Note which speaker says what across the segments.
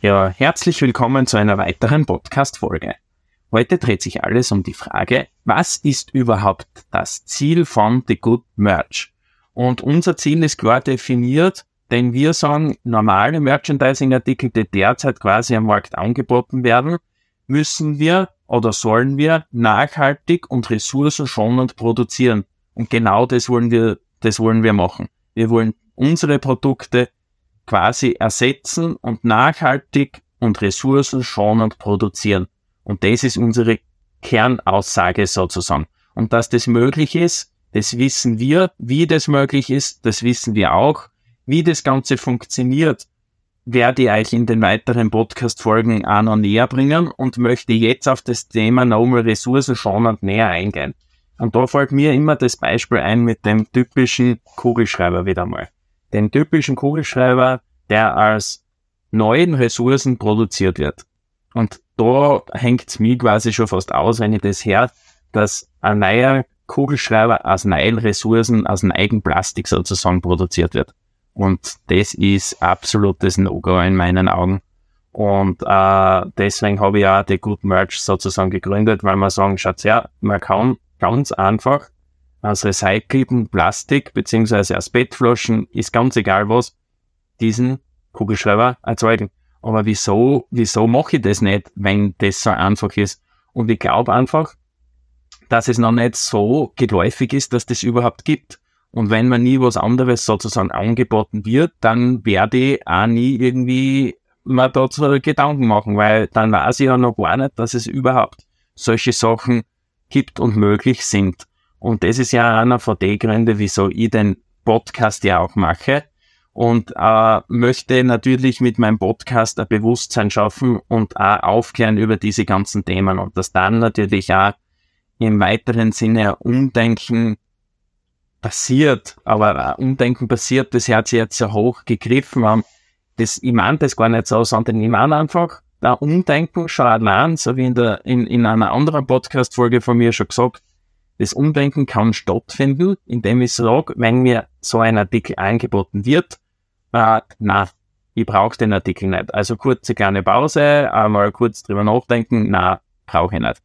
Speaker 1: Ja, herzlich willkommen zu einer weiteren Podcast-Folge. Heute dreht sich alles um die Frage, was ist überhaupt das Ziel von The Good Merch? Und unser Ziel ist klar definiert, denn wir sagen, normale Merchandising-Artikel, die derzeit quasi am Markt angeboten werden, müssen wir oder sollen wir nachhaltig und ressourcenschonend produzieren. Und genau das wollen wir, das wollen wir machen. Wir wollen unsere Produkte quasi ersetzen und nachhaltig und ressourcenschonend produzieren. Und das ist unsere Kernaussage sozusagen. Und dass das möglich ist, das wissen wir. Wie das möglich ist, das wissen wir auch. Wie das Ganze funktioniert, werde ich euch in den weiteren Podcast-Folgen auch noch näher bringen und möchte jetzt auf das Thema nochmal ressourcenschonend näher eingehen. Und da fällt mir immer das Beispiel ein mit dem typischen Kugelschreiber wieder mal den typischen Kugelschreiber, der als neuen Ressourcen produziert wird. Und da hängt's mir quasi schon fast aus, wenn ich das her, dass ein neuer Kugelschreiber aus neuen Ressourcen, aus neuen Plastik sozusagen produziert wird. Und das ist absolutes No-Go in meinen Augen. Und äh, deswegen habe ich auch die Good Merch sozusagen gegründet, weil man sagen, schaut ja, man kann ganz einfach aus recyceltem Plastik beziehungsweise aus Bettflaschen, ist ganz egal was, diesen Kugelschreiber erzeugen. Aber wieso, wieso mache ich das nicht, wenn das so einfach ist? Und ich glaube einfach, dass es noch nicht so geläufig ist, dass das überhaupt gibt. Und wenn mir nie was anderes sozusagen angeboten wird, dann werde ich auch nie irgendwie mal dazu Gedanken machen, weil dann weiß ich ja noch gar nicht, dass es überhaupt solche Sachen gibt und möglich sind. Und das ist ja einer von den Gründen, wieso ich den Podcast ja auch mache. Und äh, möchte natürlich mit meinem Podcast ein Bewusstsein schaffen und auch aufklären über diese ganzen Themen. Und dass dann natürlich auch im weiteren Sinne Umdenken passiert. Aber Umdenken passiert, das hat sich jetzt so hoch gegriffen. Das, ich meine das gar nicht so, sondern ich meine einfach, da Umdenken schon allein, so wie in, der, in, in einer anderen Podcast-Folge von mir schon gesagt, das Umdenken kann stattfinden, indem ich sage, wenn mir so ein Artikel angeboten wird, äh, na, ich brauche den Artikel nicht. Also kurze kleine Pause, einmal kurz drüber nachdenken, na, brauche ich nicht.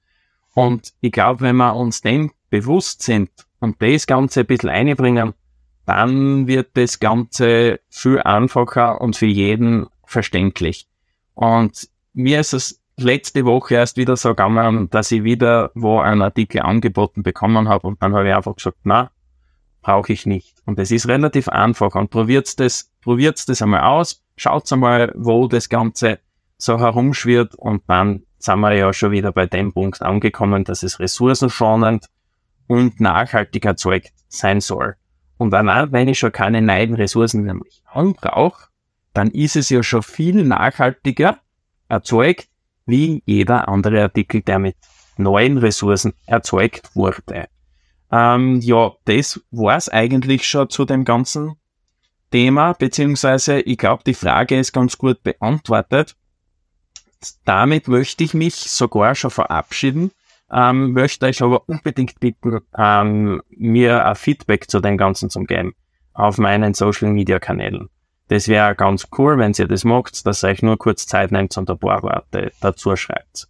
Speaker 1: Und ich glaube, wenn wir uns dem bewusst sind und das Ganze ein bisschen einbringen, dann wird das Ganze viel einfacher und für jeden verständlich. Und mir ist es letzte Woche erst wieder so gegangen, dass ich wieder wo einen Artikel angeboten bekommen habe und dann habe ich einfach gesagt, na, brauche ich nicht. Und es ist relativ einfach und probiert's das, probiert's das einmal aus, schaut's einmal, wo das Ganze so herumschwirrt und dann sind wir ja schon wieder bei dem Punkt angekommen, dass es ressourcenschonend und nachhaltig erzeugt sein soll. Und dann, wenn ich schon keine neuen Ressourcen mehr brauche, dann ist es ja schon viel nachhaltiger erzeugt, wie jeder andere Artikel, der mit neuen Ressourcen erzeugt wurde. Ähm, ja, das war's eigentlich schon zu dem ganzen Thema, beziehungsweise ich glaube, die Frage ist ganz gut beantwortet. Damit möchte ich mich sogar schon verabschieden, ähm, möchte euch aber unbedingt bitten, ähm, mir ein Feedback zu dem Ganzen zu geben auf meinen Social Media Kanälen. Das wäre ganz cool, wenn ihr das macht, dass ihr euch nur kurz Zeit nehmt und ein paar Worte dazu schreibt.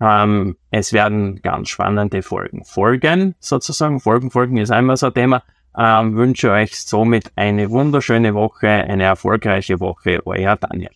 Speaker 1: Ähm, es werden ganz spannende Folgen folgen, sozusagen. Folgen, Folgen ist einmal so ein Thema. Ähm, wünsche euch somit eine wunderschöne Woche, eine erfolgreiche Woche. Euer Daniel.